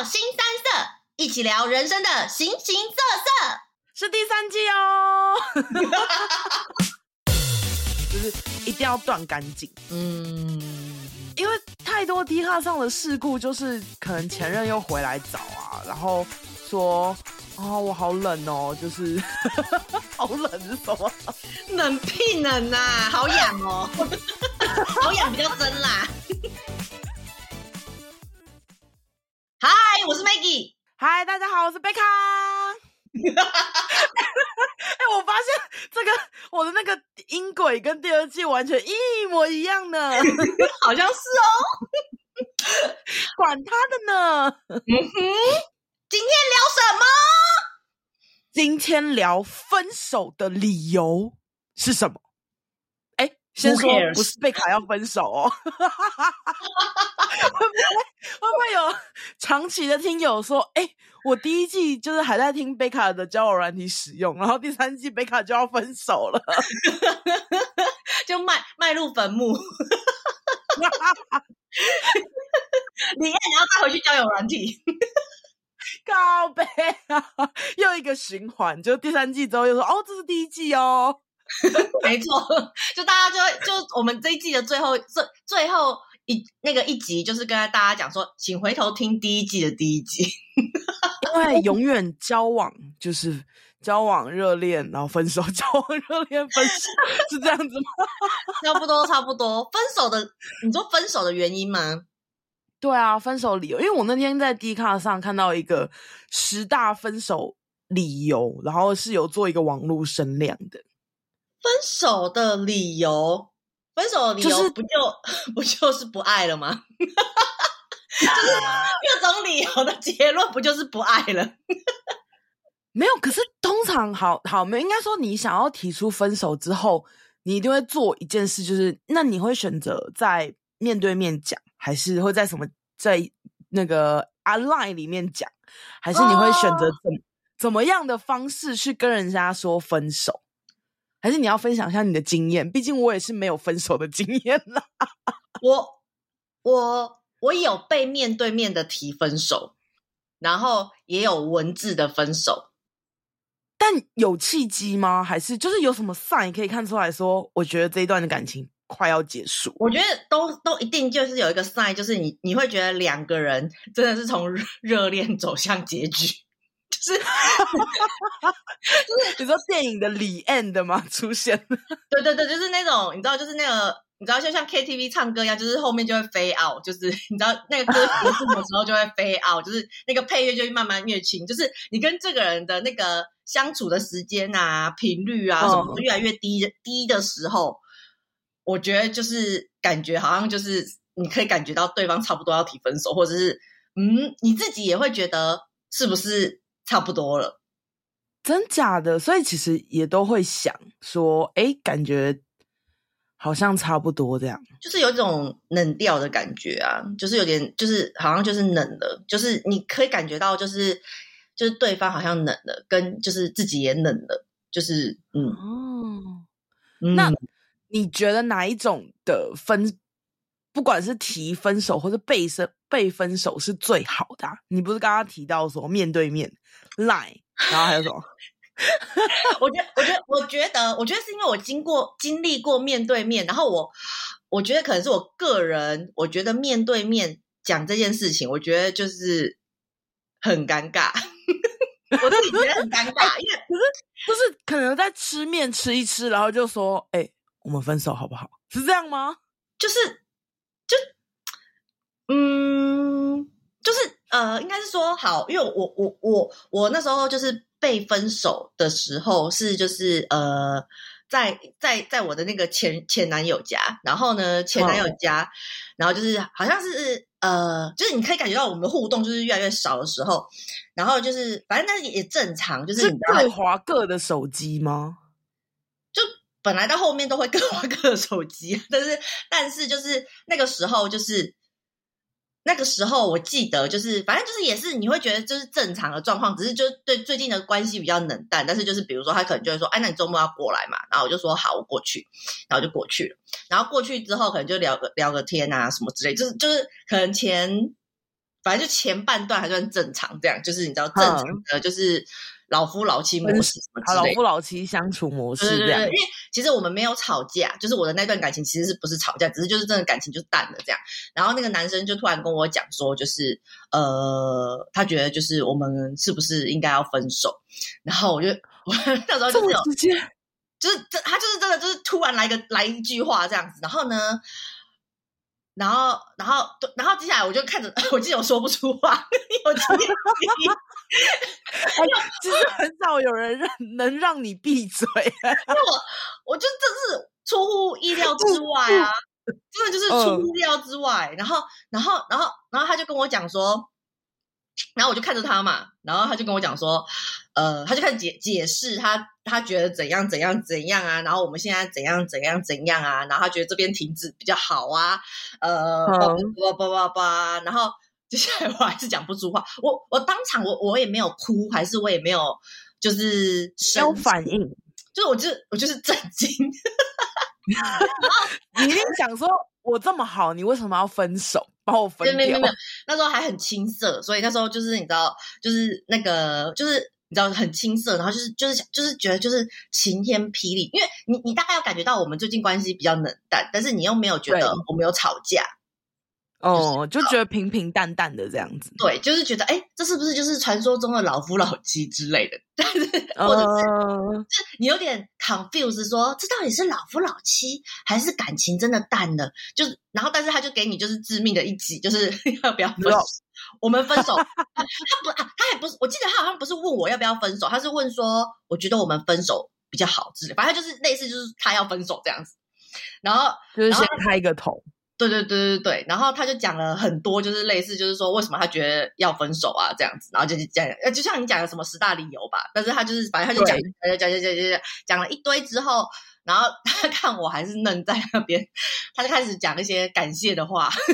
到腥膻色，一起聊人生的形形色色，是第三季哦。就是一定要断干净，嗯，因为太多低卡上的事故，就是可能前任又回来找啊，然后说。哦，我好冷哦，就是 好冷是什么？冷屁冷呐、啊，好痒哦，好痒比较真啦。嗨，我是 Maggie。嗨，大家好，我是贝卡。哎，我发现这个我的那个音轨跟第二季完全一模一样呢，好像是哦。管他的呢。嗯哼。今天聊什么？今天聊分手的理由是什么？先说不是贝卡要分手哦。会不会会不会有长期的听友说，哎、欸，我第一季就是还在听贝卡的交友软体使用，然后第三季贝卡就要分手了，就迈迈入坟墓。你你要带回去交友软体。告白啊，又一个循环，就第三季之后又说哦，这是第一季哦，没错，就大家就就我们这一季的最后最最后一那个一集，就是跟大家讲说，请回头听第一季的第一集，因为永远交往就是交往热恋，然后分手，交往热恋分手，是这样子吗？差不多差不多，分手的，你说分手的原因吗？对啊，分手理由，因为我那天在 Dcard 上看到一个十大分手理由，然后是有做一个网络声量的。分手的理由，分手的理由不就、就是、不就是不爱了吗？就是各种理由的结论不就是不爱了？没有，可是通常好好没有，应该说你想要提出分手之后，你一定会做一件事，就是那你会选择在面对面讲。还是会在什么在那个 online 里面讲，还是你会选择怎、oh. 怎么样的方式去跟人家说分手？还是你要分享一下你的经验？毕竟我也是没有分手的经验啦。我我我有被面对面的提分手，然后也有文字的分手，但有契机吗？还是就是有什么 sign 可以看出来说，我觉得这一段的感情快要结束，我觉得都都一定就是有一个 sign，就是你你会觉得两个人真的是从热恋走向结局，就是就是你说电影的李 end 吗？出现？对对对，就是那种你知道，就是那个你知道，就像 KTV 唱歌一样，就是后面就会 fade out，就是你知道那个歌结束的时候就会 fade out，就是那个配乐就会慢慢越轻，就是你跟这个人的那个相处的时间啊、频率啊什么越来越低、嗯、低的时候。我觉得就是感觉好像就是你可以感觉到对方差不多要提分手，或者是嗯，你自己也会觉得是不是差不多了？真假的？所以其实也都会想说，哎，感觉好像差不多这样，就是有一种冷掉的感觉啊，就是有点就是好像就是冷了，就是你可以感觉到就是就是对方好像冷了，跟就是自己也冷了，就是嗯哦，那。你觉得哪一种的分，不管是提分手或者被分被分手是最好的啊？你不是刚刚提到说面对面 line，然后还有什么？我觉得，我觉得，我觉得，我觉得是因为我经过经历过面对面，然后我我觉得可能是我个人，我觉得面对面讲这件事情，我觉得就是很尴尬，我自己觉得很尴 尬，因为可是就是可能在吃面吃一吃，然后就说哎。欸我们分手好不好？是这样吗？就是，就，嗯，就是，呃，应该是说好，因为我我我我那时候就是被分手的时候是就是呃，在在在我的那个前前男友家，然后呢前男友家，哦、然后就是好像是呃，就是你可以感觉到我们的互动就是越来越少的时候，然后就是反正那也正常，就是你各划各的手机吗？就本来到后面都会各划各的手机，但是但是就是那个时候，就是那个时候，我记得就是反正就是也是你会觉得就是正常的状况，只是就对最近的关系比较冷淡。但是就是比如说他可能就会说，哎，那你周末要过来嘛？然后我就说好，我过去，然后就过去了。然后过去之后可能就聊个聊个天啊什么之类，就是就是可能前反正就前半段还算正常，这样就是你知道正常的就是老夫老妻模式什么之类的，老夫老妻相处模式这样。因为其实我们没有吵架，就是我的那段感情其实是不是吵架，只是就是真的感情就淡了这样。然后那个男生就突然跟我讲说，就是呃，他觉得就是我们是不是应该要分手？然后我就我 那时候就是有，就是他就是真的就是突然来个来一句话这样子，然后呢？然后，然后，然后接下来我就看着，我记得我说不出话，我今天，其实 很少有人让 能让你闭嘴，因为我，我就真是出乎意料之外啊，真的就是出乎意料之外。然后，然后，然后，然后他就跟我讲说。然后我就看着他嘛，然后他就跟我讲说，呃，他就开始解解释他他觉得怎样怎样怎样啊，然后我们现在怎样怎样怎样啊，然后他觉得这边停止比较好啊，呃，叭叭叭叭叭，然后接下来我还是讲不出话，我我当场我我也没有哭，还是我也没有就是没有反应，就是我就我就是震惊，你一定想说。我这么好，你为什么要分手？把我分掉？没有没有，那时候还很青涩，所以那时候就是你知道，就是那个就是你知道很青涩，然后就是就是就是觉得就是晴天霹雳，因为你你大概要感觉到我们最近关系比较冷淡，但是你又没有觉得我们有吵架。哦，就觉得平平淡淡的这样子，对，就是觉得哎，这是不是就是传说中的老夫老妻之类的？但是或者是，呃、是你有点 confuse，说这到底是老夫老妻还是感情真的淡了？就是，然后但是他就给你就是致命的一击，就是 要不要分手？我们分手？他不，他也不是，我记得他好像不是问我要不要分手，他是问说我觉得我们分手比较好之类，反正就是类似就是他要分手这样子，然后就是先开一个头。对对对对对，然后他就讲了很多，就是类似，就是说为什么他觉得要分手啊这样子，然后就讲，呃，就像你讲的什么十大理由吧，但是他就是反正他就讲讲讲讲讲讲讲了一堆之后，然后他看我还是愣在那边，他就开始讲一些感谢的话，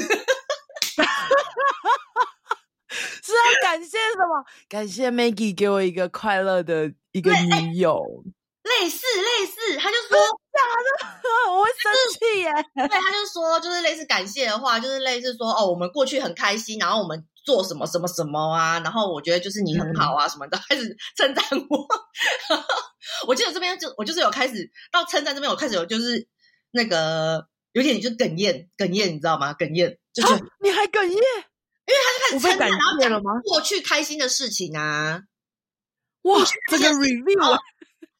是要感谢什么？感谢 Maggie 给我一个快乐的一个女友。类似类似，他就说 假的，我会生气耶。对，他就说就是类似感谢的话，就是类似说哦，我们过去很开心，然后我们做什么什么什么啊，然后我觉得就是你很好啊什么的，嗯、开始称赞我。我记得这边就我就是有开始到称赞这边，我开始有就是那个有点就哽咽哽咽，你知道吗？哽咽就是、啊、你还哽咽，因为他就开始称赞，然后讲了？过去开心的事情啊，哇，这个 review。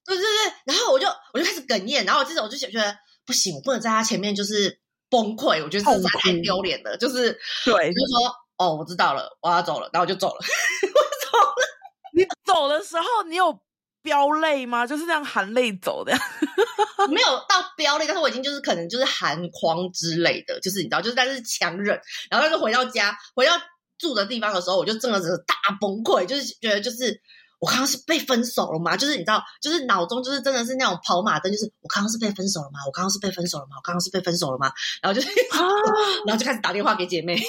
对对对，然后我就我就开始哽咽，然后我这时候我就觉得不行，我不能在他前面就是崩溃，我觉得这太丢脸了，就是对，就是说哦，我知道了，我要走了，然后我就走了，我走了。你走的时候，你有飙泪吗？就是这样含泪走的？没有到飙泪，但是我已经就是可能就是含眶之类的，就是你知道，就是但是强忍，然后但是回到家，回到住的地方的时候，我就真的是大崩溃，就是觉得就是。我刚刚是被分手了吗？就是你知道，就是脑中就是真的是那种跑马灯，就是我刚刚是被分手了吗？我刚刚是被分手了吗？我刚刚是被分手了吗？然后就是，啊、然后就开始打电话给姐妹，打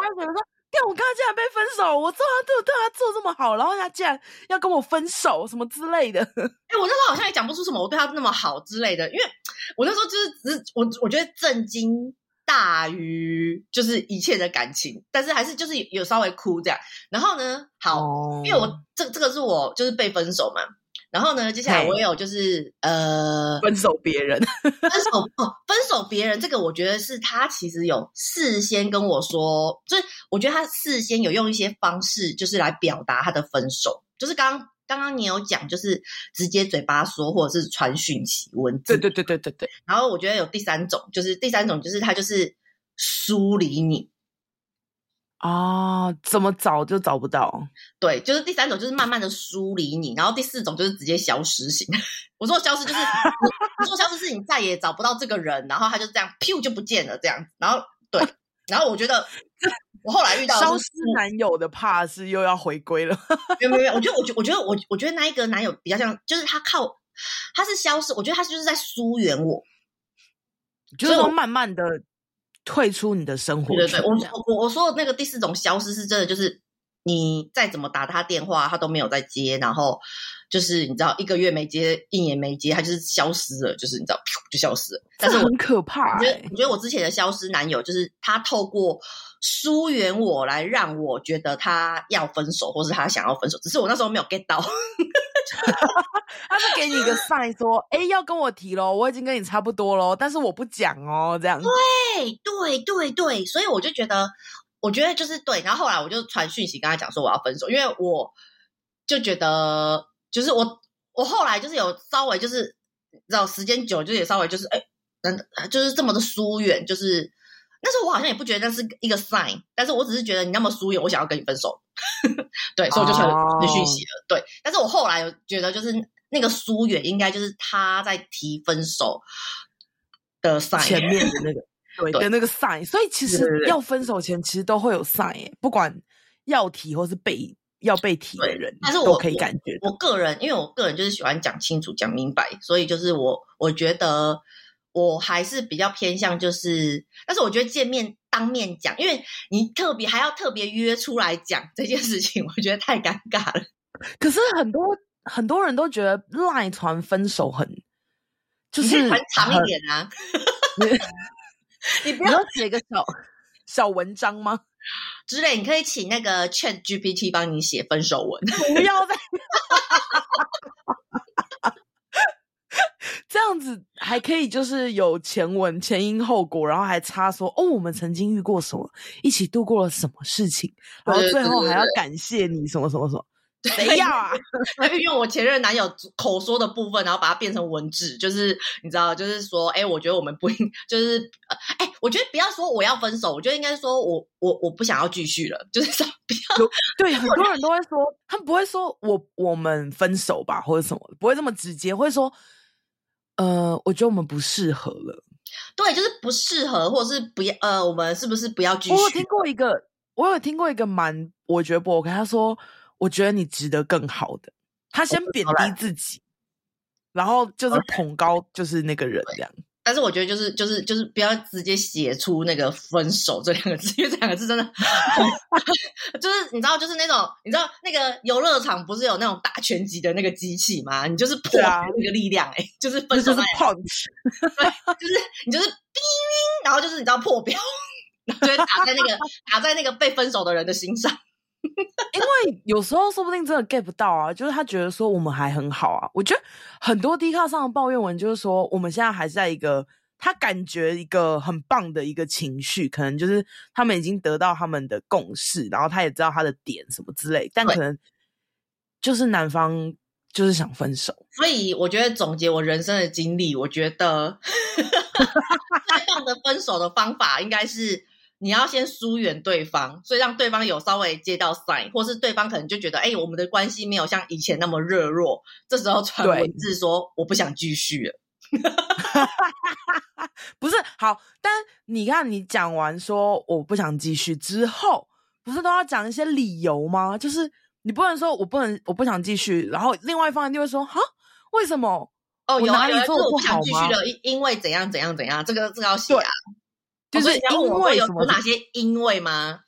电话给姐妹说：“看我刚刚竟然被分手，我做他对我对他做这么好，然后他竟然要跟我分手，什么之类的。”哎，我那时候好像也讲不出什么，我对他那么好之类的，因为我那时候就是只是我我觉得震惊。大于就是一切的感情，但是还是就是有稍微哭这样。然后呢，好，oh. 因为我这这个是我就是被分手嘛。然后呢，接下来我也有就是、呃分手别人，分手哦，分手别人这个我觉得是他其实有事先跟我说，就是我觉得他事先有用一些方式，就是来表达他的分手，就是刚刚。刚刚你有讲，就是直接嘴巴说，或者是传讯息文字。对对对对对对。然后我觉得有第三种，就是第三种，就是他就是疏离你。啊，怎么找就找不到？对，就是第三种，就是慢慢的疏离你。然后第四种就是直接消失型。我说消失就是，我说消失是你再也找不到这个人，然后他就这样，噗就不见了这样。然后对，然后我觉得。我后来遇到消失男友的怕是又要回归了，没有没有，我觉得我觉我觉得我我觉得那一个男友比较像，就是他靠他是消失，我觉得他就是在疏远我，就是说慢慢的退出你的生活。对对对，我我我说的那个第四种消失是真的，就是你再怎么打他电话，他都没有在接，然后就是你知道一个月没接，一年没接，他就是消失了，就是你知道，就消失了。但是很可怕、欸。我觉得，我觉得我之前的消失男友，就是他透过疏远我来让我觉得他要分手，或是他想要分手，只是我那时候没有 get 到。他是给你一个 sign 说，哎、欸，要跟我提喽，我已经跟你差不多喽，但是我不讲哦，这样。对对对对，所以我就觉得，我觉得就是对。然后后来我就传讯息跟他讲说我要分手，因为我就觉得，就是我我后来就是有稍微就是，知道时间久就也稍微就是，哎，真就是这么的疏远，就是那时候我好像也不觉得那是一个 sign，但是我只是觉得你那么疏远，我想要跟你分手。对，所以我就传了讯息了。Oh. 对，但是我后来有觉得，就是那个疏远应该就是他在提分手的 sign 前面的那个对，对的那个 sign。所以其实要分手前其实都会有 sign，不管要提或是被要被提的人，但是我可以感觉我，我个人，因为我个人就是喜欢讲清楚、讲明白，所以就是我我觉得。我还是比较偏向就是，但是我觉得见面当面讲，因为你特别还要特别约出来讲这件事情，我觉得太尴尬了。可是很多很多人都觉得赖传分手很，就是传长一点啊。你不要写个小小文章吗？之类，你可以请那个 Chat GPT 帮你写分手文。不要再。这样子还可以，就是有前文前因后果，然后还插说哦，我们曾经遇过什么，一起度过了什么事情，然后最后还要感谢你什么什么什么，谁要啊？他运用我前任男友口说的部分，然后把它变成文字，就是你知道，就是说，哎，我觉得我们不应，就是哎，我觉得不要说我要分手，我觉得应该说我我我不想要继续了，就是说不要。对，很多人都会说，他们不会说我我们分手吧，或者什么，不会这么直接，会说。呃，我觉得我们不适合了。对，就是不适合，或者是不要。呃，我们是不是不要继续？我有听过一个，我有听过一个蛮，我觉得不 OK。他说，我觉得你值得更好的。他先贬低自己，然后就是捧高，就是那个人这样。但是我觉得就是就是就是不要直接写出那个分手这两个字，因为这两个字真的，就是你知道，就是那种你知道那个游乐场不是有那种打拳击的那个机器吗？你就是破那个力量、欸，哎、啊，就是分手，就是 punch，对，就是你就是叮，然后就是你知道破表，然后就会打在那个打在那个被分手的人的心上。因为有时候说不定真的 get 不到啊，就是他觉得说我们还很好啊。我觉得很多 Dcard 上的抱怨文就是说，我们现在还是在一个他感觉一个很棒的一个情绪，可能就是他们已经得到他们的共识，然后他也知道他的点什么之类，但可能就是男方就是想分手。所以我觉得总结我人生的经历，我觉得 最棒的分手的方法应该是。你要先疏远对方，所以让对方有稍微接到 sign，或是对方可能就觉得，哎、欸，我们的关系没有像以前那么热络，这时候传文字说我不想继续了。不是好，但你看你讲完说我不想继续之后，不是都要讲一些理由吗？就是你不能说我不能我不想继续，然后另外一方就会说哈，为什么？哦，有哪里做不好吗？我不想继续了，因因为怎样怎样怎样，这个这个要写啊。就是因为什么？有哪些因为吗？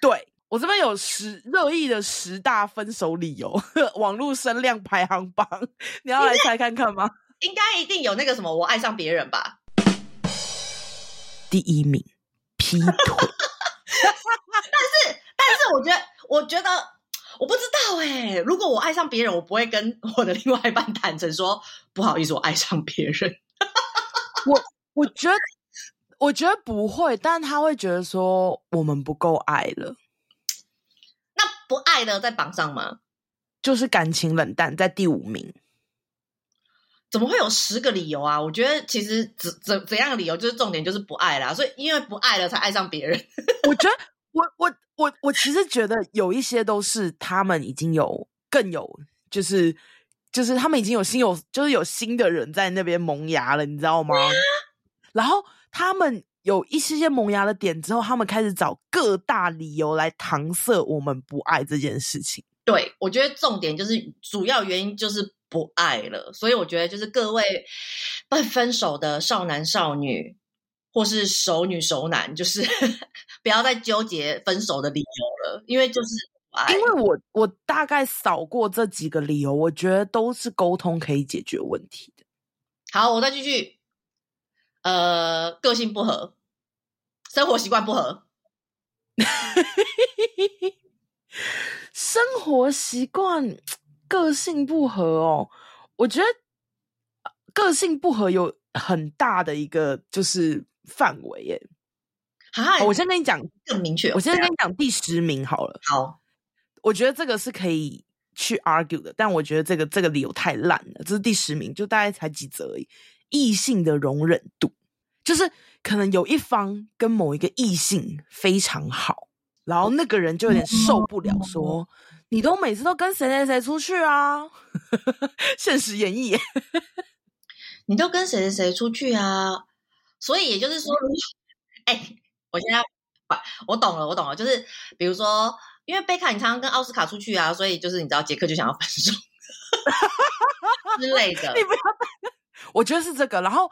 对，我这边有十热议的十大分手理由，网络声量排行榜，你要来猜看看吗？应该一定有那个什么，我爱上别人吧。第一名，劈腿。但是，但是，我觉得，我觉得，我不知道哎。如果我爱上别人，我不会跟我的另外一半坦诚说，不好意思，我爱上别人。我我觉得。我觉得不会，但他会觉得说我们不够爱了。那不爱的在榜上吗？就是感情冷淡，在第五名。怎么会有十个理由啊？我觉得其实怎怎怎样的理由就是重点，就是不爱啦。所以因为不爱了才爱上别人。我觉得我我我我其实觉得有一些都是他们已经有更有，就是就是他们已经有新有就是有新的人在那边萌芽了，你知道吗？然后。他们有一些些萌芽的点之后，他们开始找各大理由来搪塞我们不爱这件事情。对，我觉得重点就是主要原因就是不爱了，所以我觉得就是各位被分手的少男少女或是熟女熟男，就是 不要再纠结分手的理由了，因为就是来。因为我我大概扫过这几个理由，我觉得都是沟通可以解决问题的。好，我再继续。呃，个性不合，生活习惯不合。生活习惯、个性不合哦，我觉得个性不合有很大的一个就是范围耶。好，我先跟你讲更明确。我先跟你讲第十名好了。好，我觉得这个是可以去 argue 的，但我觉得这个这个理由太烂了。这是第十名，就大概才几则而已。异性的容忍度，就是可能有一方跟某一个异性非常好。然后那个人就有点受不了，说：“你都每次都跟谁谁谁出去啊？” 现实演绎，你都跟谁谁谁出去啊？所以也就是说，哎，我现在我懂了，我懂了，就是比如说，因为贝卡你常常跟奥斯卡出去啊，所以就是你知道杰克就想要分手 之类的。你不要，我觉得是这个，然后。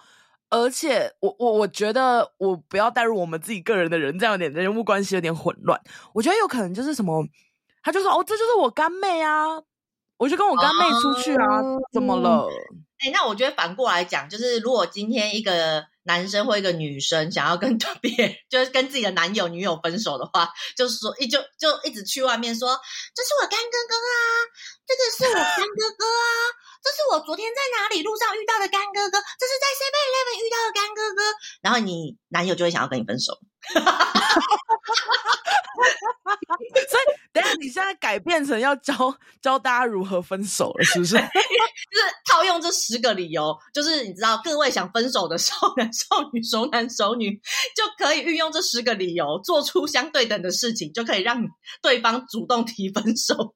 而且我我我觉得我不要带入我们自己个人的人，这样有点人物关系有点混乱。我觉得有可能就是什么，他就说哦，这就是我干妹啊，我就跟我干妹出去啊，哦、怎么了？哎、欸，那我觉得反过来讲，就是如果今天一个男生或一个女生想要跟 特别就是跟自己的男友女友分手的话，就是说一就就一直去外面说，这是我干哥哥啊，这个是我干哥哥啊。这是我昨天在哪里路上遇到的干哥哥，这是在 Seven Eleven 遇到的干哥哥，然后你男友就会想要跟你分手。所以，等下你现在改变成要教教大家如何分手了，是不是？就是套用这十个理由，就是你知道，各位想分手的少男少女、熟男熟女，就可以运用这十个理由，做出相对等的事情，就可以让对方主动提分手。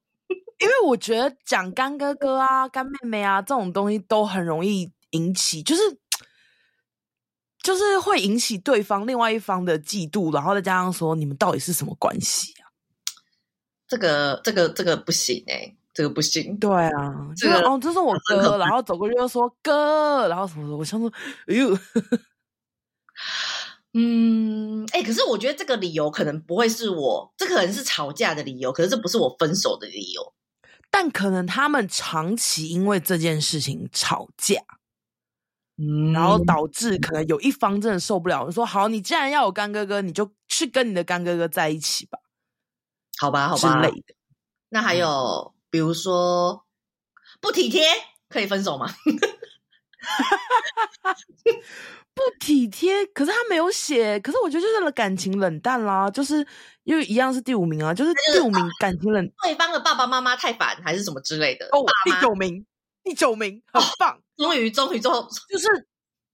因为我觉得讲干哥哥啊、干妹妹啊这种东西都很容易引起，就是就是会引起对方另外一方的嫉妒，然后再加上说你们到底是什么关系啊？这个、这个、这个不行哎、欸，这个不行。对啊，这个哦，这是我哥，然后走过去又说哥，然后什么什么，我想说，哎呦，嗯，哎、欸，可是我觉得这个理由可能不会是我，这可能是吵架的理由，可是这不是我分手的理由。但可能他们长期因为这件事情吵架，嗯，然后导致可能有一方真的受不了，说：“好，你既然要有干哥哥，你就去跟你的干哥哥在一起吧。”好吧，好吧，之类的。那还有，嗯、比如说不体贴，可以分手吗？不体贴，可是他没有写。可是我觉得就是感情冷淡啦，就是因为一样是第五名啊，就是第五名感情冷，对方的爸爸妈妈太烦还是什么之类的。哦，第九名，第九名，很棒，哦、终于终于最后就是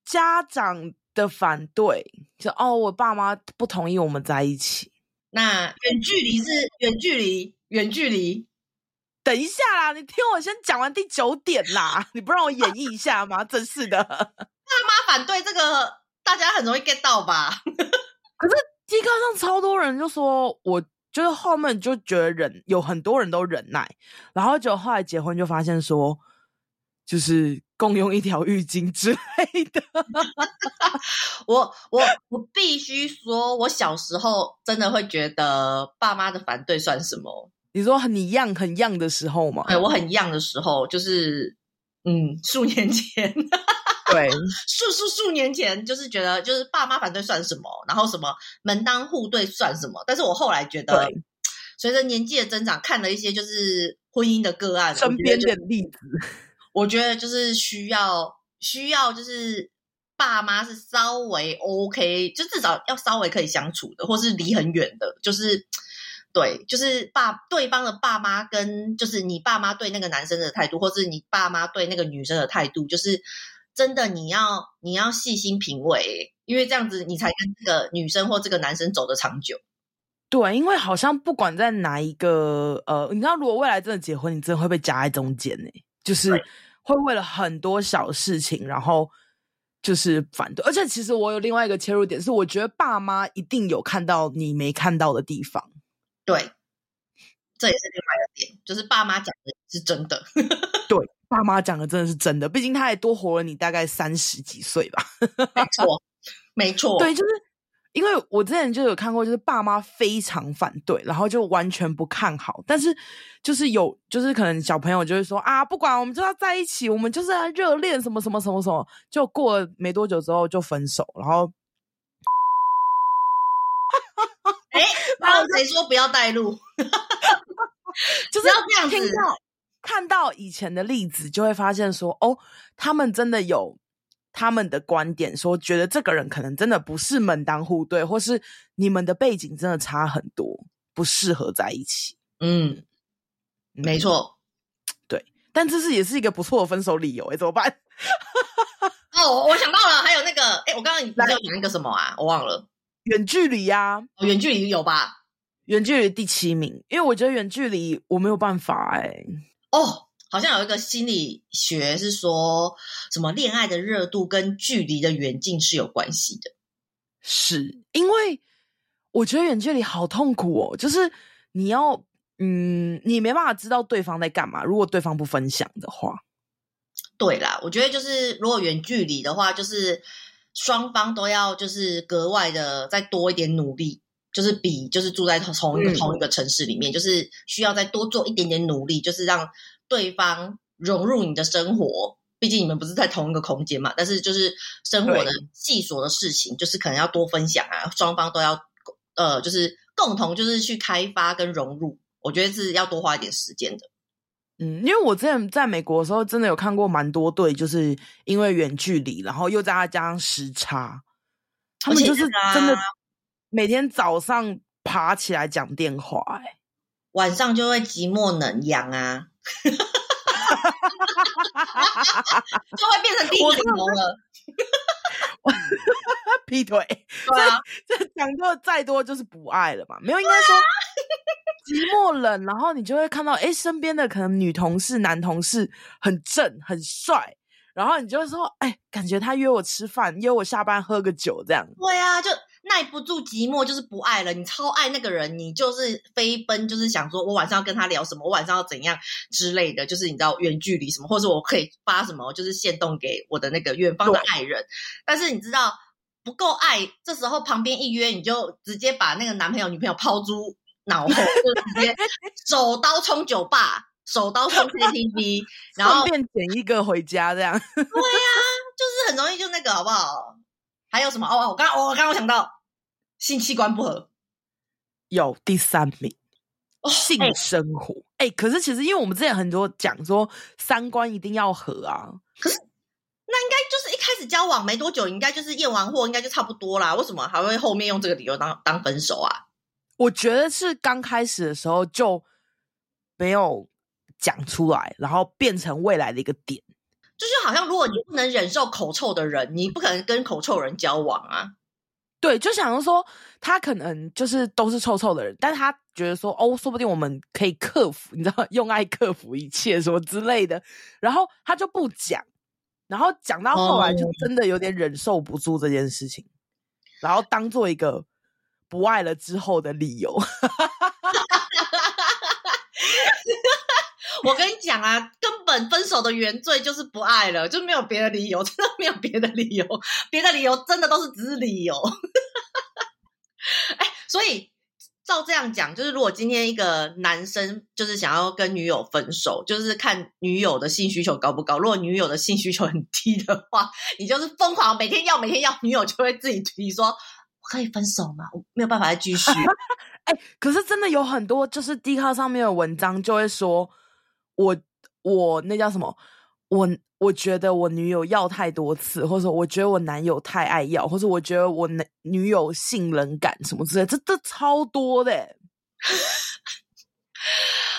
家长的反对，就哦，我爸妈不同意我们在一起。那远距离是远距离，远距离。等一下啦，你听我先讲完第九点啦，你不让我演绎一下吗？真是的。爸妈反对这个，大家很容易 get 到吧？可是 T 卡上超多人就说，我就是后面就觉得忍，有很多人都忍耐，然后就后来结婚就发现说，就是共用一条浴巾之类的。我我我必须说，我小时候真的会觉得爸妈的反对算什么？你说你 young 很 young 的时候吗？对，我很 young 的时候，就是嗯，数年前。对，数数数年前就是觉得，就是爸妈反对算什么，然后什么门当户对算什么。但是我后来觉得，随着年纪的增长，看了一些就是婚姻的个案，身边的例子，我觉得就是需要需要就是爸妈是稍微 OK，就至少要稍微可以相处的，或是离很远的，就是对，就是爸对方的爸妈跟就是你爸妈对那个男生的态度，或是你爸妈对那个女生的态度，就是。真的，你要你要细心品味，因为这样子你才跟这个女生或这个男生走得长久。对，因为好像不管在哪一个呃，你知道，如果未来真的结婚，你真的会被夹在中间呢，就是会为了很多小事情，然后就是反对。而且，其实我有另外一个切入点，是我觉得爸妈一定有看到你没看到的地方。对，这也是另外一个点，就是爸妈讲的是真的。对。爸妈讲的真的是真的，毕竟他也多活了你大概三十几岁吧。没错，没错。对，就是因为我之前就有看过，就是爸妈非常反对，然后就完全不看好。但是就是有，就是可能小朋友就会说啊，不管我们就要在一起，我们就是要热恋，什么什么什么什么。就过了没多久之后就分手，然后，哎，然后谁说不要带路？就是要这样子。看到以前的例子，就会发现说，哦，他们真的有。他们的观点说，觉得这个人可能真的不是门当户对，或是你们的背景真的差很多，不适合在一起。嗯，没错，对。但这是也是一个不错的分手理由，哎，怎么办？哦，我想到了，还有那个，哎，我刚刚你不是要讲一个什么啊？我忘了，远距离呀、啊，远距离有吧？远距离第七名，因为我觉得远距离我没有办法、欸，哎，哦。好像有一个心理学是说什么恋爱的热度跟距离的远近是有关系的，是因为我觉得远距离好痛苦哦，就是你要嗯，你没办法知道对方在干嘛，如果对方不分享的话。对啦，我觉得就是如果远距离的话，就是双方都要就是格外的再多一点努力，就是比就是住在同一个、嗯、同一个城市里面，就是需要再多做一点点努力，就是让。对方融入你的生活，毕竟你们不是在同一个空间嘛。但是就是生活的细琐的事情，就是可能要多分享啊，双方都要呃，就是共同就是去开发跟融入。我觉得是要多花一点时间的。嗯，因为我之前在美国的时候，真的有看过蛮多对，就是因为远距离，然后又再加上时差，他们就是真的每天早上爬起来讲电话，欸，晚上就会寂寞冷阳啊。就会变成第一头了，劈腿。对啊，这讲过再多就是不爱了嘛？没有，应该说寂寞冷，然后你就会看到，哎，身边的可能女同事、男同事很正、很帅，然后你就会说，哎，感觉他约我吃饭，约我下班喝个酒，这样。对啊，就。耐不住寂寞就是不爱了，你超爱那个人，你就是飞奔，就是想说我晚上要跟他聊什么，我晚上要怎样之类的，就是你知道远距离什么，或者我可以发什么，就是限动给我的那个远方的爱人。但是你知道不够爱，这时候旁边一约，你就直接把那个男朋友女朋友抛诸脑后，就直接手刀冲酒吧，手刀冲 KTV，然后顺便捡一个回家这样。对呀、啊，就是很容易就那个好不好？还有什么？哦，我刚我刚刚想到性器官不合，有第三名，哦、性生活。哎、欸欸，可是其实因为我们之前很多讲说三观一定要合啊，可是那应该就是一开始交往没多久，应该就是验完货，应该就差不多啦。为什么还会后面用这个理由当当分手啊？我觉得是刚开始的时候就没有讲出来，然后变成未来的一个点。就是好像，如果你不能忍受口臭的人，你不可能跟口臭人交往啊。对，就想说他可能就是都是臭臭的人，但是他觉得说哦，说不定我们可以克服，你知道，用爱克服一切什么之类的。然后他就不讲，然后讲到后来就真的有点忍受不住这件事情，嗯、然后当做一个不爱了之后的理由。我跟你讲啊，根本分手的原罪就是不爱了，就没有别的理由，真的没有别的理由，别的理由真的都是只是理由。哎，所以照这样讲，就是如果今天一个男生就是想要跟女友分手，就是看女友的性需求高不高。如果女友的性需求很低的话，你就是疯狂每天要每天要，女友就会自己提说：“我可以分手吗？我没有办法再继续。”哎，可是真的有很多就是 Dcard 上面的文章就会说。我我那叫什么？我我觉得我女友要太多次，或者说我觉得我男友太爱要，或者我觉得我男女友性冷感什么之类，这这超多的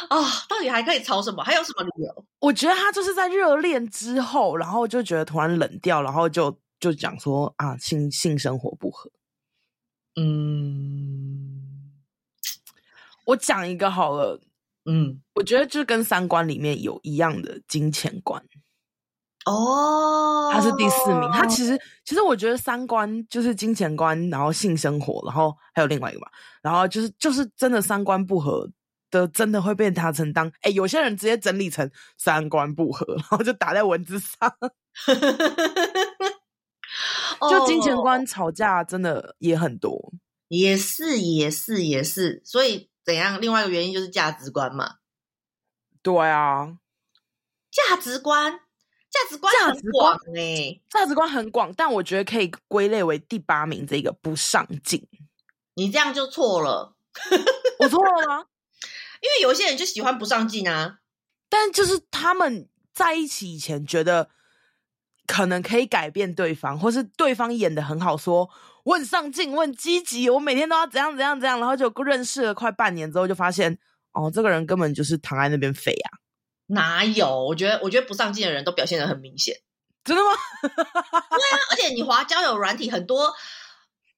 啊、哦！到底还可以吵什么？还有什么理由？我觉得他就是在热恋之后，然后就觉得突然冷掉，然后就就讲说啊，性性生活不合。嗯，我讲一个好了。嗯，我觉得就跟三观里面有一样的金钱观哦，他是第四名。他其实其实我觉得三观就是金钱观，然后性生活，然后还有另外一个嘛，然后就是就是真的三观不合的，真的会被他承当。哎，有些人直接整理成三观不合，然后就打在文字上。就金钱观吵架真的也很多，哦、也是也是也是，所以怎样？另外一个原因就是价值观嘛。对啊，价值观，价值观很广诶、欸，价值观很广，但我觉得可以归类为第八名这个不上进。你这样就错了，我错了吗？因为有些人就喜欢不上进啊，但就是他们在一起以前觉得可能可以改变对方，或是对方演的很好，说我很上进，我很积极，我每天都要怎样怎样怎样，然后就认识了快半年之后，就发现哦，这个人根本就是躺在那边废啊！哪有？我觉得，我觉得不上进的人都表现的很明显，真的吗？对啊，而且你滑交友软体很多，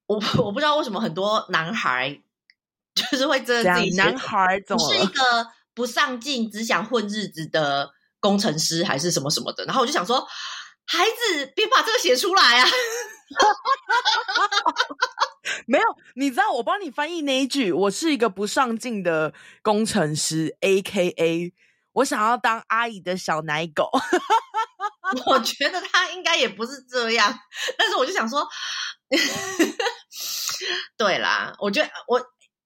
我我不知道为什么很多男孩。就是会真的自己男孩总是一个不上进、只想混日子的工程师，还是什么什么的。然后我就想说，孩子别把这个写出来啊！没有，你知道我帮你翻译那一句，我是一个不上进的工程师，A.K.A. 我想要当阿姨的小奶狗。我觉得他应该也不是这样，但是我就想说，对啦，我觉得我。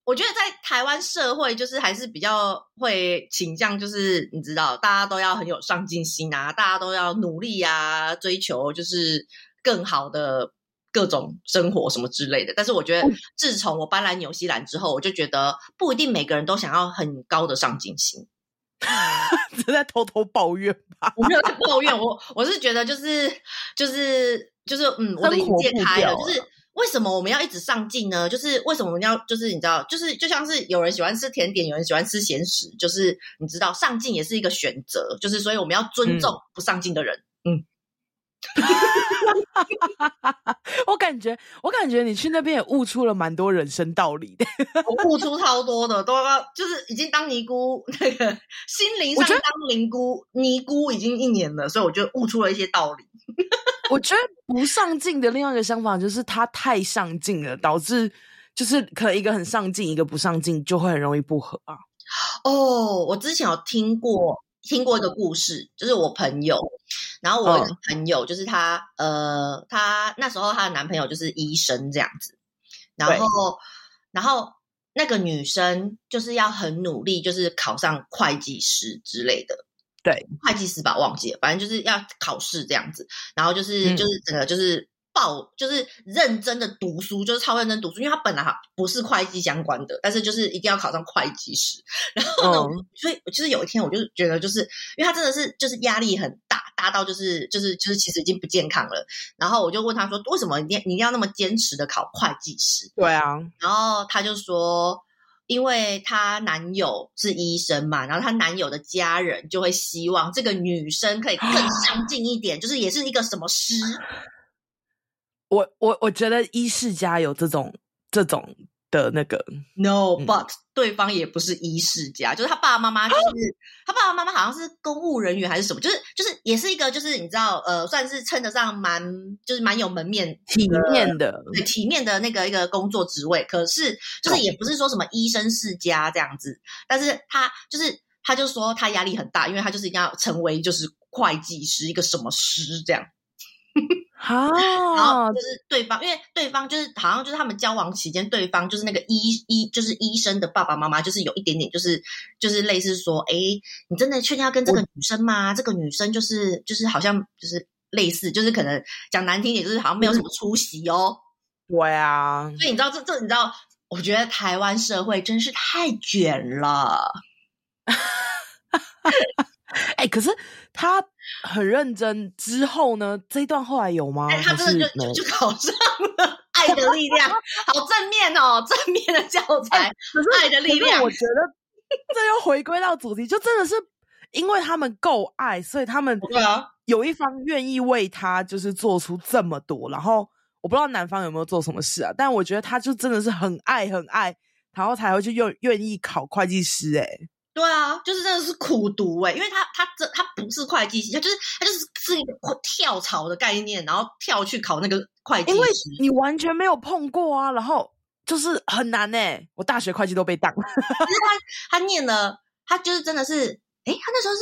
我觉得在台湾社会，就是还是比较会倾向，就是你知道，大家都要很有上进心啊，大家都要努力啊，追求就是更好的各种生活什么之类的。但是我觉得，自从我搬来纽西兰之后，我就觉得不一定每个人都想要很高的上进心。是在偷偷抱怨吧？我没有在抱怨，我我是觉得就是就是就是嗯，我的眼界开了，就是。为什么我们要一直上进呢？就是为什么我们要就是你知道，就是就像是有人喜欢吃甜点，有人喜欢吃咸食，就是你知道上进也是一个选择，就是所以我们要尊重不上进的人。嗯，我感觉我感觉你去那边也悟出了蛮多人生道理的，我悟出超多的，都要就是已经当尼姑那个心灵上当尼姑尼姑已经一年了，所以我就悟出了一些道理。我觉得不上进的另外一个想法就是他太上进了，导致就是可能一个很上进，一个不上进，就会很容易不合啊。哦，我之前有听过听过一个故事，就是我朋友，然后我有一个朋友就是她，呃，她那时候她的男朋友就是医生这样子，然后然后那个女生就是要很努力，就是考上会计师之类的。对，会计师吧，忘记了，反正就是要考试这样子，然后就是、嗯、就是整个就是报，就是认真的读书，就是超认真读书，因为他本来哈不是会计相关的，但是就是一定要考上会计师。然后呢，嗯、所以就是有一天，我就觉得，就是因为他真的是就是压力很大，大到就是就是就是其实已经不健康了。然后我就问他说，为什么你你一定要那么坚持的考会计师？对啊，然后他就说。因为她男友是医生嘛，然后她男友的家人就会希望这个女生可以更 上进一点，就是也是一个什么师。我我我觉得医世家有这种这种。的那个，No，but、嗯、对方也不是医世家，就是他爸爸妈妈，就是他爸爸妈妈好像是公务人员还是什么，就是就是也是一个，就是你知道，呃，算是称得上蛮就是蛮有门面、体面的，对体面的那个一个工作职位。可是就是也不是说什么医生世家这样子，但是他就是他就说他压力很大，因为他就是一定要成为就是会计师一个什么师这样。好，然后就是对方，因为对方就是好像就是他们交往期间，对方就是那个医医就是医生的爸爸妈妈，就是有一点点就是就是类似说，哎，你真的确定要跟这个女生吗？这个女生就是就是好像就是类似，就是可能讲难听点，就是好像没有什么出息哦。对啊，所以你知道这这你知道，我觉得台湾社会真是太卷了。哎、欸，可是他很认真，之后呢？这一段后来有吗？哎、欸，他真的就就，就考上了。爱的力量，好正面哦，正面的教材。欸、可是爱的力量，我觉得这又回归到主题，就真的是因为他们够爱，所以他们有一方愿意为他就是做出这么多。然后我不知道男方有没有做什么事啊，但我觉得他就真的是很爱很爱，然后才会去愿愿意考会计师、欸。哎。对啊，就是真的是苦读哎，因为他他这他不是会计系，他就是他就是是一个跳槽的概念，然后跳去考那个会计。因为你完全没有碰过啊，然后就是很难哎，我大学会计都被当。可是他他念了，他就是真的是，哎，他那时候是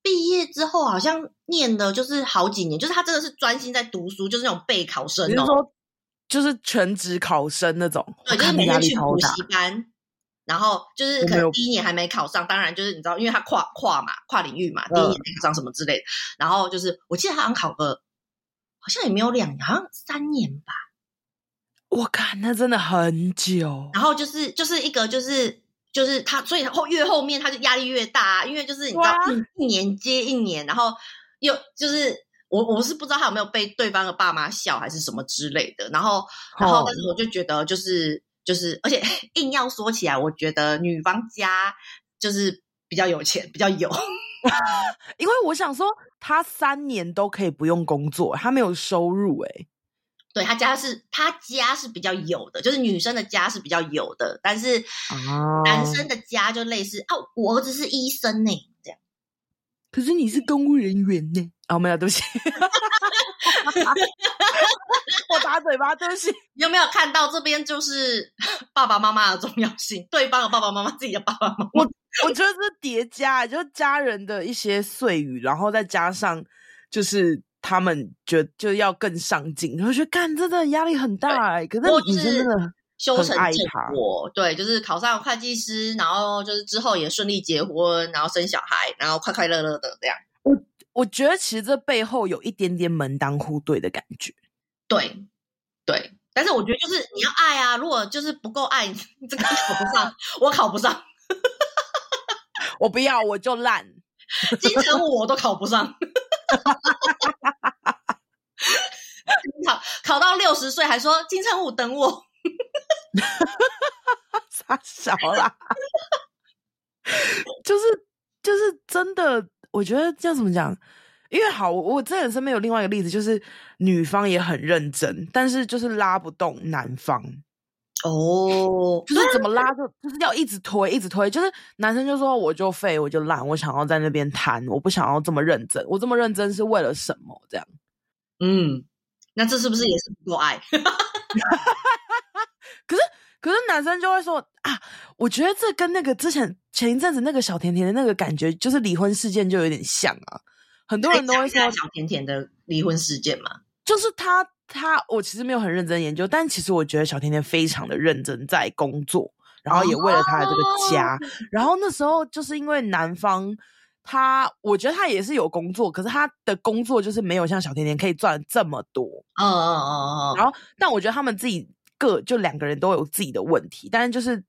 毕业之后好像念的就是好几年，就是他真的是专心在读书，就是那种备考生哦，说就是全职考生那种，对，就是每天去补习班，然后就是可能第一年还没考上，当然就是你知道，因为他跨跨嘛，跨领域嘛，第一年没考上什么之类的，嗯、然后就是我记得他好像考个，好像也没有两年，好像三年吧。我看那真的很久，然后就是就是一个就是就是他，所以后越后面他就压力越大，因为就是你知道一年接一年，然后又就是我我是不知道他有没有被对方的爸妈笑还是什么之类的，然后然后但是我就觉得就是就是，而且 硬要说起来，我觉得女方家就是比较有钱，比较有，因为我想说他三年都可以不用工作，他没有收入哎、欸。对，他家是他家是比较有的，就是女生的家是比较有的，但是男生的家就类似哦，我儿子是医生呢。可是你是公务人员呢？哦，没有，对不起，我打嘴巴，对不起。你有没有看到这边就是 爸爸妈妈的重要性？对方的爸爸妈妈，自己的爸爸妈妈，我我觉得是叠加，就是家人的一些碎语，然后再加上就是。他们觉得就要更上进，然后觉得干真的压力很大哎、欸。可是女生真的修成正果，对，就是考上会计师，然后就是之后也顺利结婚，然后生小孩，然后快快乐乐的这样。我我觉得其实这背后有一点点门当户对的感觉。对对，但是我觉得就是你要爱啊，如果就是不够爱，这个考不上，我考不上，我不要，我就烂，金城武我都考不上。考考到六十岁还说金城武等我，傻小啦，就是就是真的，我觉得这样怎么讲？因为好，我我这人身边有另外一个例子，就是女方也很认真，但是就是拉不动男方。哦，就是怎么拉就就是要一直推，一直推。就是男生就说我就废，我就烂，我想要在那边谈，我不想要这么认真。我这么认真是为了什么？这样，嗯，那这是不是也是不够爱？可是，可是男生就会说啊，我觉得这跟那个之前前一阵子那个小甜甜的那个感觉，就是离婚事件就有点像啊。很多人都会说小甜甜的离婚事件嘛，就是他。他我其实没有很认真研究，但其实我觉得小甜甜非常的认真在工作，然后也为了他的这个家。哦、然后那时候就是因为男方他，我觉得他也是有工作，可是他的工作就是没有像小甜甜可以赚这么多。嗯嗯嗯嗯。然后，但我觉得他们自己各就两个人都有自己的问题，但是就是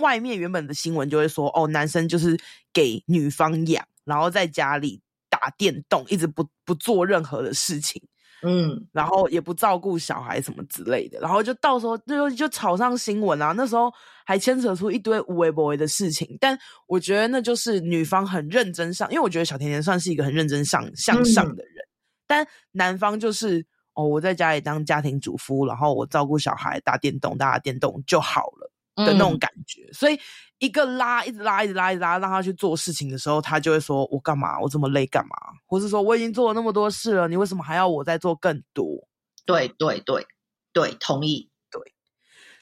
外面原本的新闻就会说，哦，男生就是给女方养，然后在家里打电动，一直不不做任何的事情。嗯，然后也不照顾小孩什么之类的，然后就到时候就就炒上新闻啊。那时候还牵扯出一堆无微不微的事情，但我觉得那就是女方很认真上，因为我觉得小甜甜算是一个很认真上向上的人，嗯、但男方就是哦，我在家里当家庭主妇，然后我照顾小孩，打电动，打打电动就好了的那种感觉，嗯、所以。一个拉，一直拉，一直拉，一直拉，让他去做事情的时候，他就会说：“我干嘛？我这么累干嘛？”或是说：“我已经做了那么多事了，你为什么还要我再做更多？”对对对对，同意。对，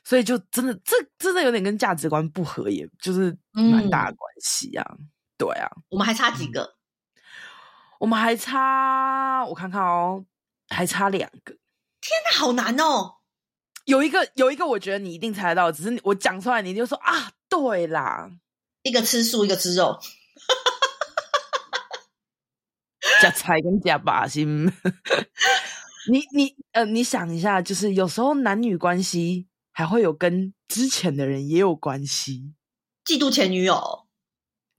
所以就真的，这真的有点跟价值观不合，也就是蛮大的关系啊。嗯、对啊，我们还差几个？嗯、我们还差，我看看哦，还差两个。天哪，好难哦！有一个，有一个，我觉得你一定猜得到，只是我讲出来，你就说啊。对啦，一个吃素，一个吃肉，加菜跟加把心。你你呃，你想一下，就是有时候男女关系还会有跟之前的人也有关系，嫉妒前女友，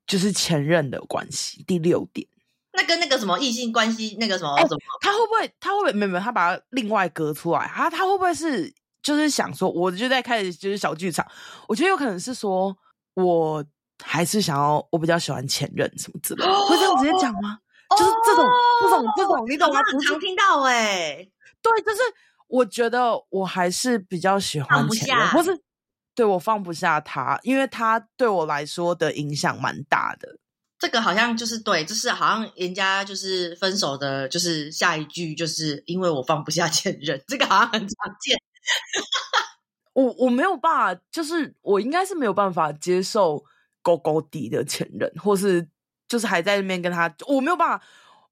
就是前任的关系。第六点，那跟那个什么异性关系，那个什么，什么，他会不会？他会不会？没有没有，他把它另外隔出来，他他会不会是？就是想说，我就在开始就是小剧场。我觉得有可能是说，我还是想要，我比较喜欢前任什么之类的，哦、会这样直接讲吗？哦、就是这种、这种、这种，你懂吗？很常听到哎、欸，对，就是我觉得我还是比较喜欢前任，或是对我放不下他，因为他对我来说的影响蛮大的。这个好像就是对，就是好像人家就是分手的，就是下一句就是因为我放不下前任，这个好像很常见。我我没有办法，就是我应该是没有办法接受高高低的前任，或是就是还在那边跟他，我没有办法。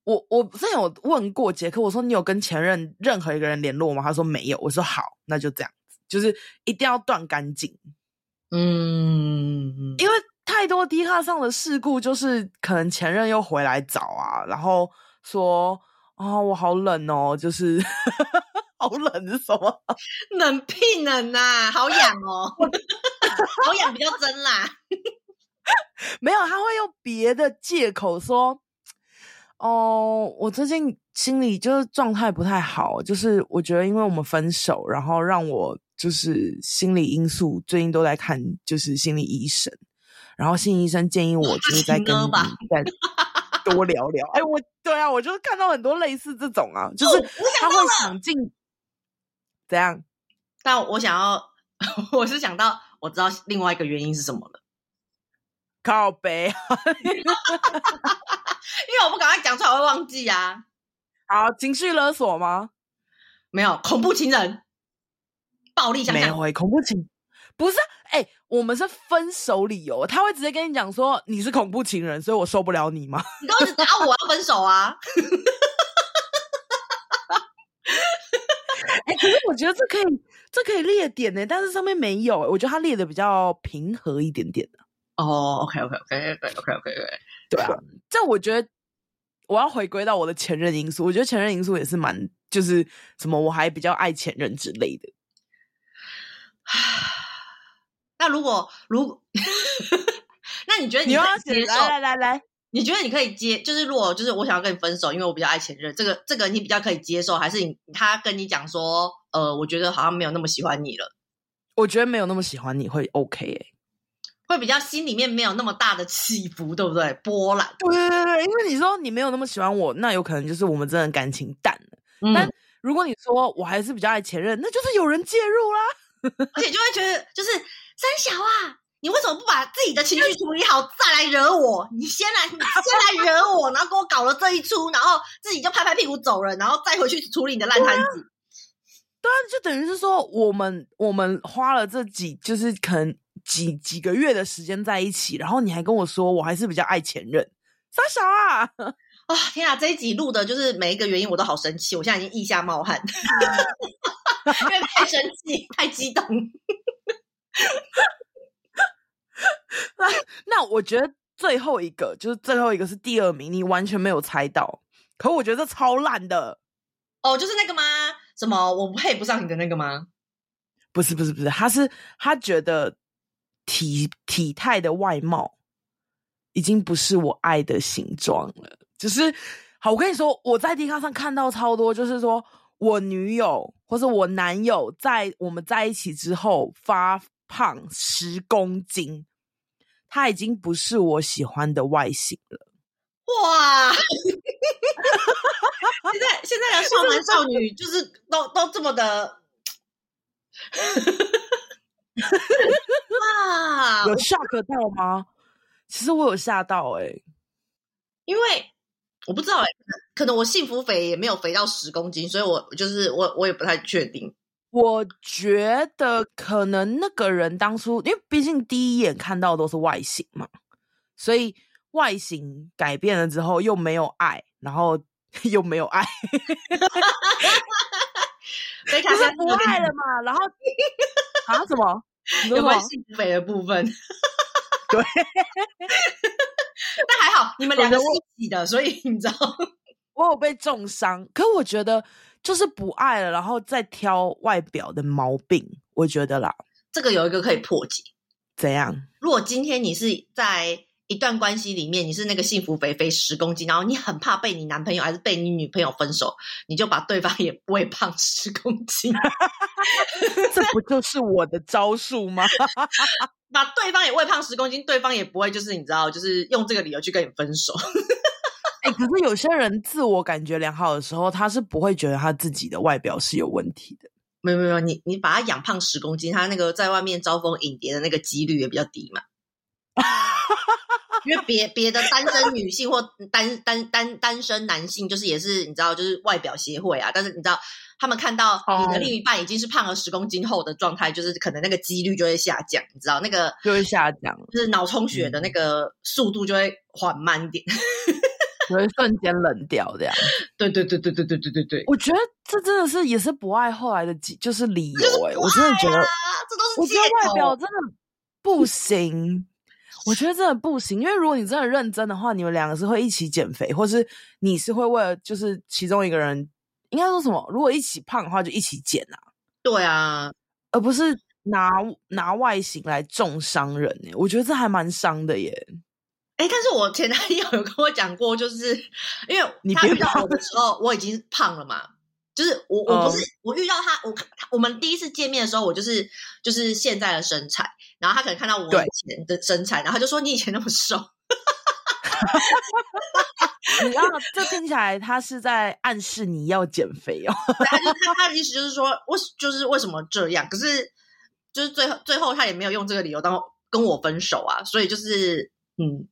我我之前有问过杰克，我说你有跟前任任何一个人联络吗？他说没有。我说好，那就这样子，就是一定要断干净。嗯，因为太多低卡上的事故，就是可能前任又回来找啊，然后说啊、哦，我好冷哦，就是 好冷是什么？冷屁冷呐、啊，好痒哦，好痒比较真啦。没有，他会用别的借口说。哦，我最近心里就是状态不太好，就是我觉得因为我们分手，然后让我就是心理因素最近都在看就是心理医生，然后心理医生建议我就是再 跟你再多聊聊。哎，我对啊，我就是看到很多类似这种啊，就是他会想尽怎样，但我想要，我是想到我知道另外一个原因是什么了，靠北。因为我不赶快讲出来，我会忘记啊。好，情绪勒索吗？没有，恐怖情人，暴力相向。没有、欸，恐怖情不是。哎、欸，我们是分手理由，他会直接跟你讲说你是恐怖情人，所以我受不了你吗？你都是打我要分手啊！哎、欸，可是我觉得这可以，这可以列点呢、欸，但是上面没有、欸。我觉得他列的比较平和一点点的。哦、oh,，OK，OK，OK，OK，OK，OK，对啊，这我觉得我要回归到我的前任因素，我觉得前任因素也是蛮，就是什么我还比较爱前任之类的。那如果如果，那你觉得你，你要接受？来来来来，你觉得你可以接？就是如果就是我想要跟你分手，因为我比较爱前任，这个这个你比较可以接受，还是你他跟你讲说，呃，我觉得好像没有那么喜欢你了？我觉得没有那么喜欢你会 OK 哎、欸。会比较心里面没有那么大的起伏，对不对？波澜。对对对对，因为你说你没有那么喜欢我，那有可能就是我们真的感情淡了。嗯、但如果你说我还是比较爱前任，那就是有人介入啦，而且就会觉得就是三小啊，你为什么不把自己的情绪处理好再来惹我？你先来，你先来 惹我，然后给我搞了这一出，然后自己就拍拍屁股走人，然后再回去处理你的烂摊子。对啊，就等于是说我们我们花了这几，就是可能。几几个月的时间在一起，然后你还跟我说我还是比较爱前任，傻小啊！啊、哦、天啊，这一集录的就是每一个原因我都好生气，我现在已经腋下冒汗，因为太生气太激动。那那我觉得最后一个就是最后一个是第二名，你完全没有猜到，可我觉得超烂的哦，就是那个吗？什么我配不上你的那个吗？不是不是不是，他是他觉得。体体态的外貌已经不是我爱的形状了，就是好。我跟你说，我在 Dcard 上看到超多，就是说我女友或者我男友在我们在一起之后发胖十公斤，他已经不是我喜欢的外形了。哇！现在现在的少男少女就是都都这么的。哇！有 shock 到吗？其实我有吓到哎、欸，因为我不知道哎、欸，可能我幸福肥也没有肥到十公斤，所以我就是我我也不太确定。我觉得可能那个人当初，因为毕竟第一眼看到都是外形嘛，所以外形改变了之后又没有爱，然后 又没有爱，就是不爱了嘛，然后。啊？什么？有关幸福肥的部分？对，但还好你们两个是一起的，所以你知道我有被重伤。可我觉得就是不爱了，然后再挑外表的毛病。我觉得啦，这个有一个可以破解。怎样？如果今天你是在一段关系里面，你是那个幸福肥肥十公斤，然后你很怕被你男朋友还是被你女朋友分手，你就把对方也喂胖十公斤。这不就是我的招数吗？把对方也喂胖十公斤，对方也不会就是你知道，就是用这个理由去跟你分手。哎、欸，可是有些人自我感觉良好的时候，他是不会觉得他自己的外表是有问题的。没有没有，你你把他养胖十公斤，他那个在外面招蜂引蝶的那个几率也比较低嘛。因为别别的单身女性或单单单单身男性，就是也是你知道，就是外表协会啊。但是你知道，他们看到你的另一半已经是胖了十公斤后的状态，就是可能那个几率就会下降，你知道那个就会下降，就是脑充血的那个速度就会缓慢点，就会瞬间冷掉这样。对对对对对对对对对，我觉得这真的是也是博爱后来的就是理由哎、欸，我真的觉得这都是，我觉得外表真的不行。我觉得真的不行，因为如果你真的认真的话，你们两个是会一起减肥，或是你是会为了就是其中一个人，应该说什么？如果一起胖的话，就一起减啊。对啊，而不是拿拿外形来重伤人耶。我觉得这还蛮伤的耶。哎，但是我前男友有跟我讲过，就是因为他遇到我的时候，我已经胖了嘛。就是我我不是、嗯、我遇到他，我我们第一次见面的时候，我就是就是现在的身材。然后他可能看到我以前的身材，然后他就说：“你以前那么瘦。”你知道，这听起来他是在暗示你要减肥哦。他就他他的意思就是说，为就是为什么这样？可是就是最后最后他也没有用这个理由当跟我分手啊。所以就是嗯，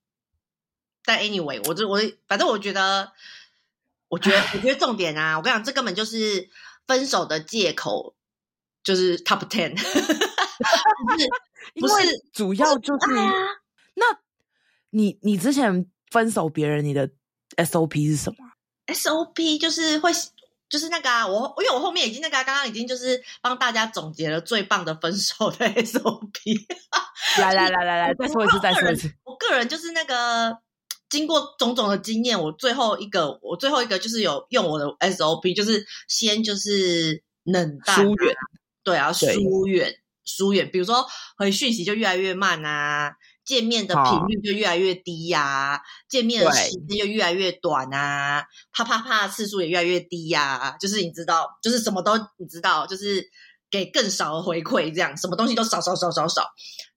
但 anyway，我就我反正我觉得，我觉得我觉得重点啊，我跟你讲，这根本就是分手的借口，就是 top ten，不是。不是，主要就是，啊、那你你之前分手别人，你的 SOP 是什么？SOP 就是会就是那个啊，我因为我后面已经那个、啊、刚刚已经就是帮大家总结了最棒的分手的 SOP。来来来来来，再说一次，再说一次。我个人就是那个经过种种的经验，我最后一个我最后一个就是有用我的 SOP，就是先就是冷淡疏远，对啊，疏远。疏远，比如说回讯息就越来越慢啊，见面的频率就越来越低呀、啊，哦、见面的时间就越来越短啊，啪啪啪的次数也越来越低呀、啊，就是你知道，就是什么都你知道，就是给更少的回馈，这样什么东西都少少少少少，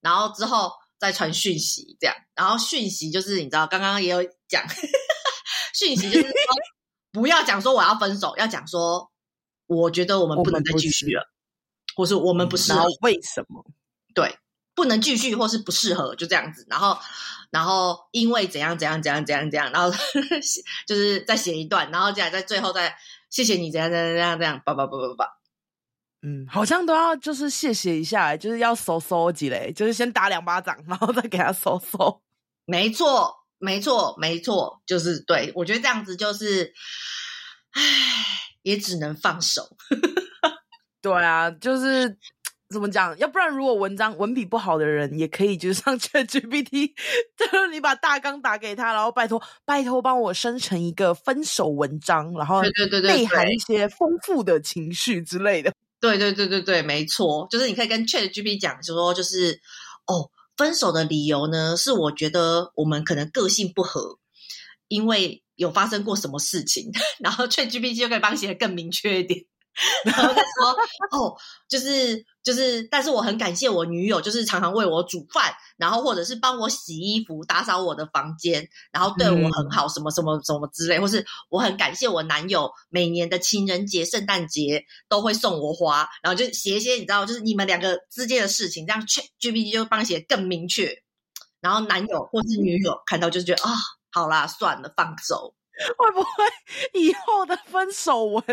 然后之后再传讯息这样，然后讯息就是你知道，刚刚也有讲，讯息就是说不要讲说我要分手，要讲说我觉得我们不能再继续了。或是我们不适合，为什么？对，不能继续，或是不适合，就这样子。然后，然后因为怎样怎样怎样怎样怎样，然后 就是再写一段，然后接下来在最后再谢谢你怎样怎样怎样怎样，叭叭叭叭叭。嗯，好像都要就是谢谢一下，就是要收收几嘞，就是先打两巴掌，然后再给他收收。没错，没错，没错，就是对，我觉得这样子就是，唉，也只能放手。对啊，就是怎么讲？要不然，如果文章文笔不好的人，也可以就是上 ChatGPT，就是你把大纲打给他，然后拜托拜托帮我生成一个分手文章，然后对对对对，内含一些丰富的情绪之类的。对对对对对，没错，就是你可以跟 ChatGPT 讲，就说就是哦，分手的理由呢，是我觉得我们可能个性不合，因为有发生过什么事情，然后 ChatGPT 就可以帮写得更明确一点。然后他说哦，就是就是，但是我很感谢我女友，就是常常为我煮饭，然后或者是帮我洗衣服、打扫我的房间，然后对我很好，什么什么什么之类，或是我很感谢我男友，每年的情人节、圣诞节都会送我花，然后就写一些你知道，就是你们两个之间的事情，这样 ChatGPT 就帮你写更明确，然后男友或是女友看到就觉得啊、哦，好啦，算了，放手。会不会以后的分手文？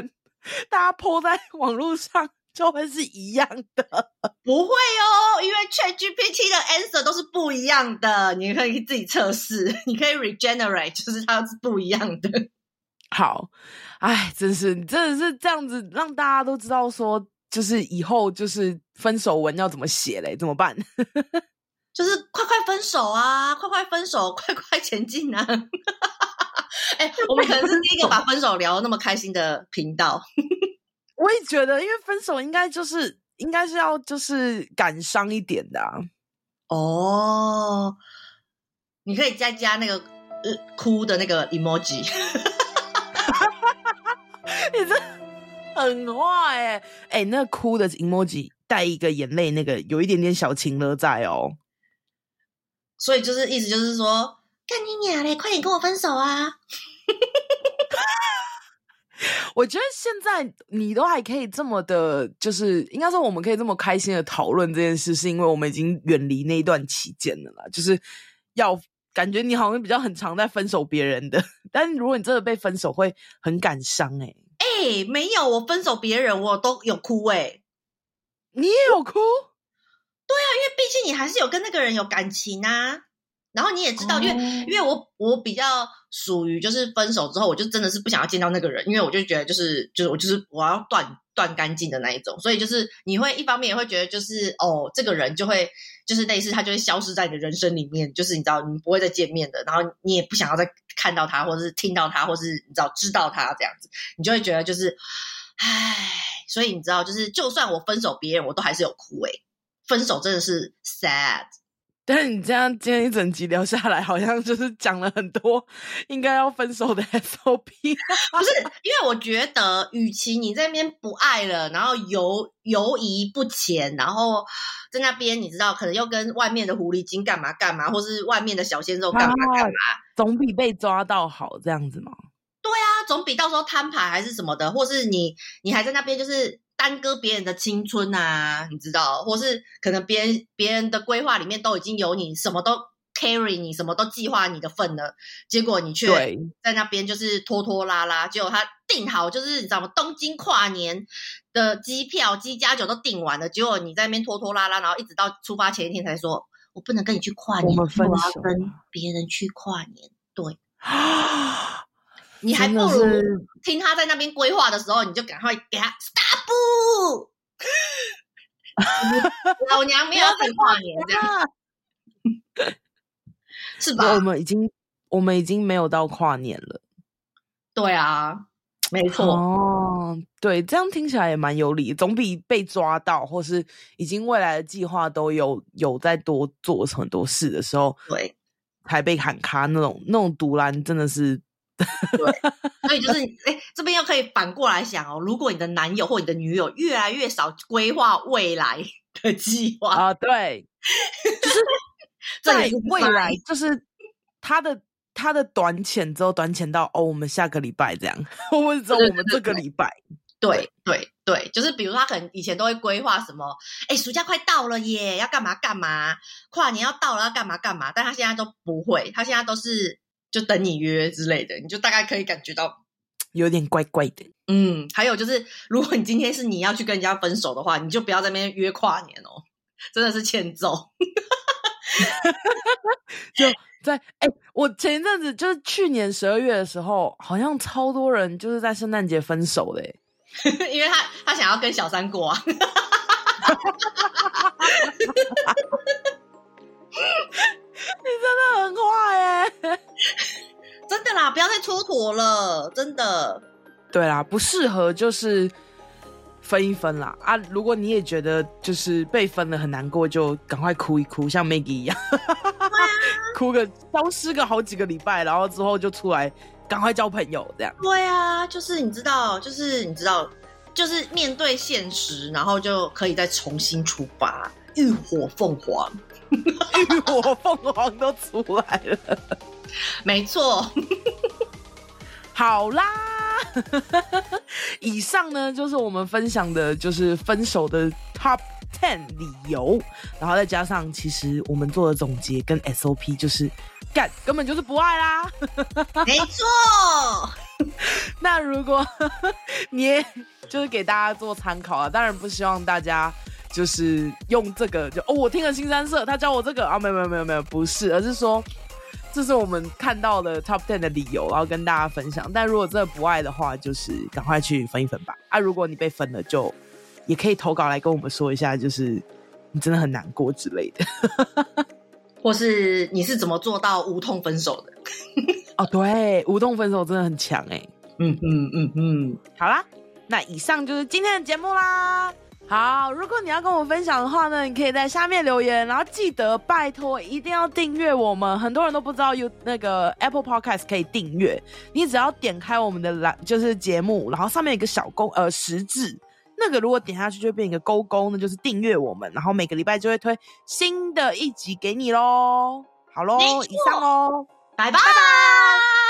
大家 po 在 网络上就会是一样的，不会哦，因为 ChatGPT 的 answer 都是不一样的，你可以自己测试，你可以 regenerate，就是它是不一样的。好，哎，真是，真的是这样子，让大家都知道说，就是以后就是分手文要怎么写嘞？怎么办？就是快快分手啊，快快分手，快快前进啊！哎、欸，我们可能是第一个把分手聊那么开心的频道。我也觉得，因为分手应该就是应该是要就是感伤一点的啊。哦，你可以再加那个呃哭的那个 emoji。你这很坏哎！哎、欸，那哭的 emoji 带一个眼泪，那个有一点点小情勒在哦。所以就是意思就是说。干你娘嘞！快点跟我分手啊！我觉得现在你都还可以这么的，就是应该说我们可以这么开心的讨论这件事，是因为我们已经远离那一段期间了啦。就是要感觉你好像比较很常在分手别人的，但是如果你真的被分手，会很感伤哎、欸。哎、哎，没有，我分手别人我都有哭哎。你也有哭？对啊，因为毕竟你还是有跟那个人有感情啊。然后你也知道，因为因为我我比较属于就是分手之后，我就真的是不想要见到那个人，因为我就觉得就是就是我就是我要断断干净的那一种，所以就是你会一方面也会觉得就是哦，这个人就会就是类似他就会消失在你的人生里面，就是你知道你不会再见面的，然后你也不想要再看到他，或者是听到他，或是你知道知道他这样子，你就会觉得就是唉，所以你知道就是就算我分手别人，我都还是有哭诶、欸，分手真的是 sad。但是你这样今天一整集聊下来，好像就是讲了很多应该要分手的 SOP。不是，因为我觉得，与其你在那边不爱了，然后犹犹疑不前，然后在那边你知道，可能又跟外面的狐狸精干嘛干嘛，或是外面的小鲜肉干嘛干嘛，啊，总比被抓到好这样子吗？对啊，总比到时候摊牌还是什么的，或是你你还在那边就是。耽搁别人的青春啊，你知道，或是可能别人别人的规划里面都已经有你，什么都 carry 你，什么都计划你的份了，结果你却在那边就是拖拖拉拉，结果他订好就是你知道吗？东京跨年的机票机加酒都订完了，结果你在那边拖拖拉拉，然后一直到出发前一天才说，我不能跟你去跨年，我，我要跟别人去跨年，对。你还不如听他在那边规划的时候，你就赶快给他 stop。老娘没有再跨年这样，是吧？我们已经我们已经没有到跨年了。对啊，没错。哦，对，这样听起来也蛮有理，总比被抓到或是已经未来的计划都有有在多做很多事的时候，对，才被喊卡那种那种独蓝真的是。对，所以就是，哎，这边又可以反过来想哦，如果你的男友或你的女友越来越少规划未来的计划啊，对，就是 在未来，就是他的他的短浅之后短浅到哦，我们下个礼拜这样，或者我们这个礼拜，对对对，就是比如他可能以前都会规划什么，哎，暑假快到了耶，要干嘛干嘛，跨年要到了要干嘛干嘛，但他现在都不会，他现在都是。就等你约之类的，你就大概可以感觉到有点怪怪的。嗯，还有就是，如果你今天是你要去跟人家分手的话，你就不要在那边约跨年哦，真的是欠揍。就在哎、欸，我前一阵子就是去年十二月的时候，好像超多人就是在圣诞节分手的，因为他他想要跟小三过啊。你真的很坏耶！真的啦，不要再蹉跎了，真的。对啦，不适合就是分一分啦啊！如果你也觉得就是被分了很难过，就赶快哭一哭，像 Maggie 一样，哭个消失个好几个礼拜，然后之后就出来赶快交朋友，这样。对啊，就是你知道，就是你知道，就是面对现实，然后就可以再重新出发，浴火凤凰。浴火凤凰都出来了，没错。好啦，以上呢就是我们分享的，就是分手的 Top Ten 理由，然后再加上其实我们做的总结跟 SOP，就是干根本就是不爱啦。没错。那如果你也就是给大家做参考啊，当然不希望大家。就是用这个，就哦，我听了新三色，他教我这个啊，没有没有没有没有，不是，而是说这是我们看到的 top ten 的理由，然后跟大家分享。但如果真的不爱的话，就是赶快去分一分吧。啊，如果你被分了，就也可以投稿来跟我们说一下，就是你真的很难过之类的，或是你是怎么做到无痛分手的？哦，对，无痛分手真的很强哎。嗯嗯嗯嗯，好啦，那以上就是今天的节目啦。好，如果你要跟我分享的话呢，你可以在下面留言，然后记得拜托一定要订阅我们。很多人都不知道有那个 Apple Podcast 可以订阅，你只要点开我们的栏，就是节目，然后上面有一个小勾呃十字，那个如果点下去就会变一个勾勾，那就是订阅我们，然后每个礼拜就会推新的一集给你喽。好喽，以上喽，拜拜。拜拜。